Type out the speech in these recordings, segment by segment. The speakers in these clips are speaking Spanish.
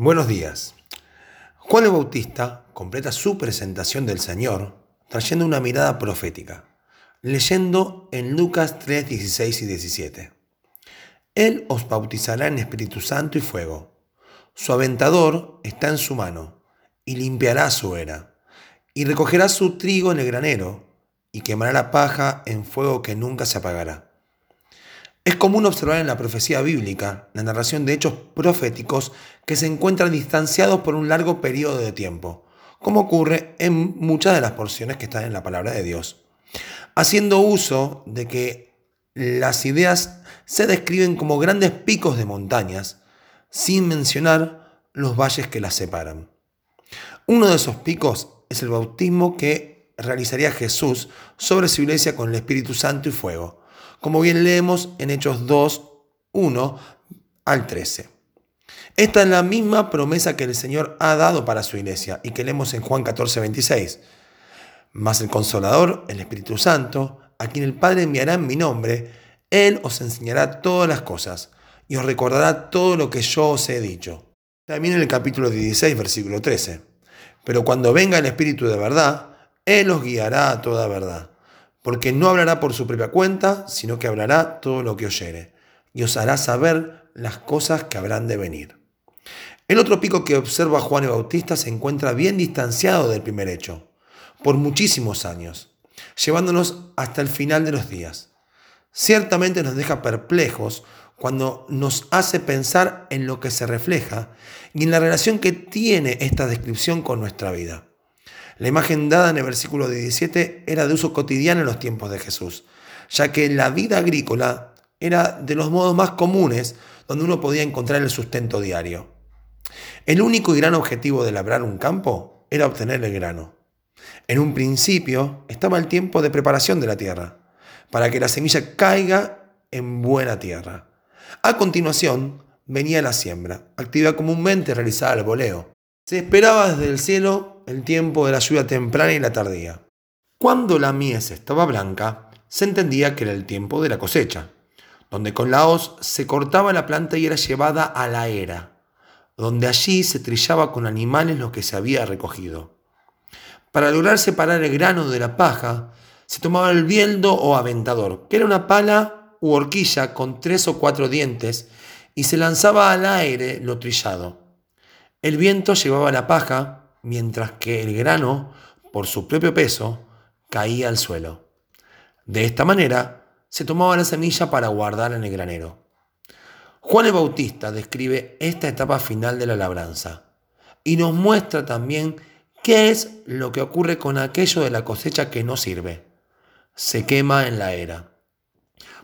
Buenos días. Juan el Bautista completa su presentación del Señor trayendo una mirada profética, leyendo en Lucas 3, 16 y 17. Él os bautizará en Espíritu Santo y fuego. Su aventador está en su mano y limpiará su era, y recogerá su trigo en el granero y quemará la paja en fuego que nunca se apagará. Es común observar en la profecía bíblica la narración de hechos proféticos que se encuentran distanciados por un largo periodo de tiempo, como ocurre en muchas de las porciones que están en la palabra de Dios, haciendo uso de que las ideas se describen como grandes picos de montañas, sin mencionar los valles que las separan. Uno de esos picos es el bautismo que realizaría Jesús sobre su iglesia con el Espíritu Santo y fuego como bien leemos en Hechos 2, 1 al 13. Esta es la misma promesa que el Señor ha dado para su iglesia y que leemos en Juan 14, 26. Mas el Consolador, el Espíritu Santo, a quien el Padre enviará en mi nombre, Él os enseñará todas las cosas y os recordará todo lo que yo os he dicho. También en el capítulo 16, versículo 13. Pero cuando venga el Espíritu de verdad, Él os guiará a toda verdad porque no hablará por su propia cuenta, sino que hablará todo lo que oyere, y os hará saber las cosas que habrán de venir. El otro pico que observa Juan el Bautista se encuentra bien distanciado del primer hecho, por muchísimos años, llevándonos hasta el final de los días. Ciertamente nos deja perplejos cuando nos hace pensar en lo que se refleja y en la relación que tiene esta descripción con nuestra vida. La imagen dada en el versículo 17 era de uso cotidiano en los tiempos de Jesús, ya que la vida agrícola era de los modos más comunes donde uno podía encontrar el sustento diario. El único y gran objetivo de labrar un campo era obtener el grano. En un principio estaba el tiempo de preparación de la tierra, para que la semilla caiga en buena tierra. A continuación venía la siembra, actividad comúnmente realizada al voleo. Se esperaba desde el cielo el tiempo de la lluvia temprana y la tardía. Cuando la mies estaba blanca, se entendía que era el tiempo de la cosecha, donde con la hoz se cortaba la planta y era llevada a la era, donde allí se trillaba con animales lo que se había recogido. Para lograr separar el grano de la paja, se tomaba el bieldo o aventador, que era una pala u horquilla con tres o cuatro dientes, y se lanzaba al aire lo trillado. El viento llevaba la paja mientras que el grano, por su propio peso, caía al suelo. De esta manera, se tomaba la semilla para guardar en el granero. Juan el Bautista describe esta etapa final de la labranza y nos muestra también qué es lo que ocurre con aquello de la cosecha que no sirve. Se quema en la era.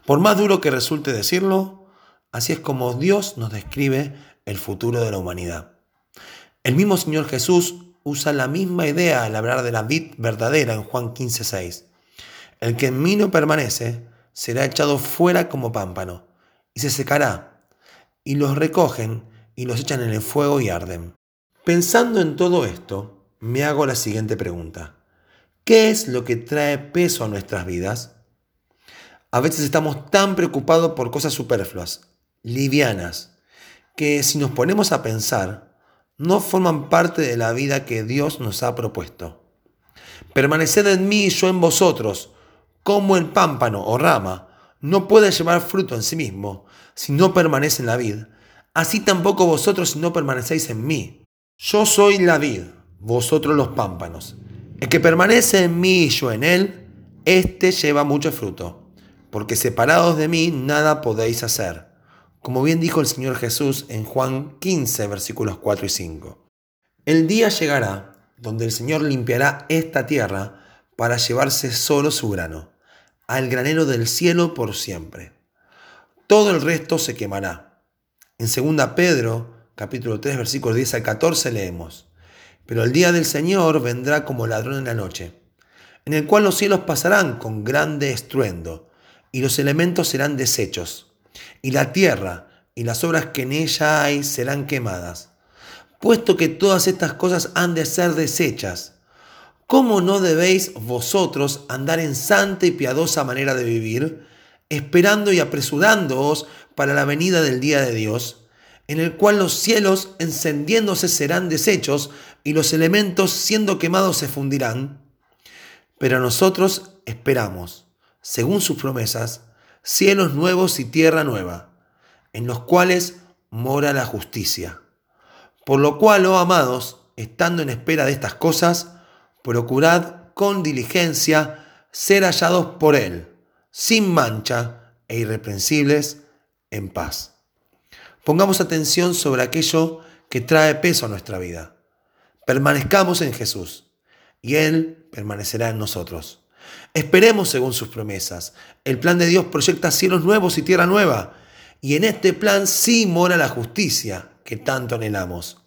Por más duro que resulte decirlo, así es como Dios nos describe el futuro de la humanidad. El mismo Señor Jesús usa la misma idea al hablar de la vid verdadera en Juan 15:6. El que en mí no permanece será echado fuera como pámpano y se secará, y los recogen y los echan en el fuego y arden. Pensando en todo esto, me hago la siguiente pregunta. ¿Qué es lo que trae peso a nuestras vidas? A veces estamos tan preocupados por cosas superfluas, livianas, que si nos ponemos a pensar, no forman parte de la vida que Dios nos ha propuesto. Permaneced en mí y yo en vosotros, como el pámpano o rama no puede llevar fruto en sí mismo si no permanece en la vid, así tampoco vosotros si no permanecéis en mí. Yo soy la vid, vosotros los pámpanos. El que permanece en mí y yo en él, éste lleva mucho fruto, porque separados de mí nada podéis hacer como bien dijo el Señor Jesús en Juan 15, versículos 4 y 5. El día llegará donde el Señor limpiará esta tierra para llevarse solo su grano, al granero del cielo por siempre. Todo el resto se quemará. En 2 Pedro, capítulo 3, versículos 10 al 14 leemos, Pero el día del Señor vendrá como ladrón en la noche, en el cual los cielos pasarán con grande estruendo, y los elementos serán deshechos y la tierra y las obras que en ella hay serán quemadas. Puesto que todas estas cosas han de ser desechas, ¿cómo no debéis vosotros andar en santa y piadosa manera de vivir, esperando y apresurándoos para la venida del día de Dios, en el cual los cielos encendiéndose serán deshechos y los elementos siendo quemados se fundirán. Pero nosotros esperamos, según sus promesas, cielos nuevos y tierra nueva, en los cuales mora la justicia. Por lo cual, oh amados, estando en espera de estas cosas, procurad con diligencia ser hallados por Él, sin mancha e irreprensibles, en paz. Pongamos atención sobre aquello que trae peso a nuestra vida. Permanezcamos en Jesús y Él permanecerá en nosotros. Esperemos según sus promesas. El plan de Dios proyecta cielos nuevos y tierra nueva. Y en este plan sí mora la justicia que tanto anhelamos.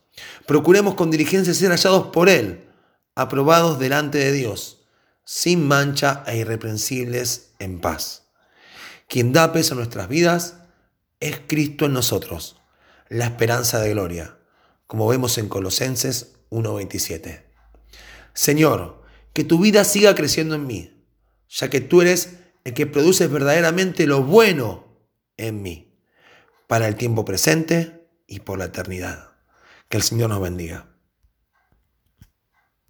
Procuremos con diligencia ser hallados por Él, aprobados delante de Dios, sin mancha e irreprensibles en paz. Quien da peso a nuestras vidas es Cristo en nosotros, la esperanza de gloria, como vemos en Colosenses 1.27. Señor, que tu vida siga creciendo en mí, ya que tú eres el que produces verdaderamente lo bueno en mí, para el tiempo presente y por la eternidad. Que el Señor nos bendiga.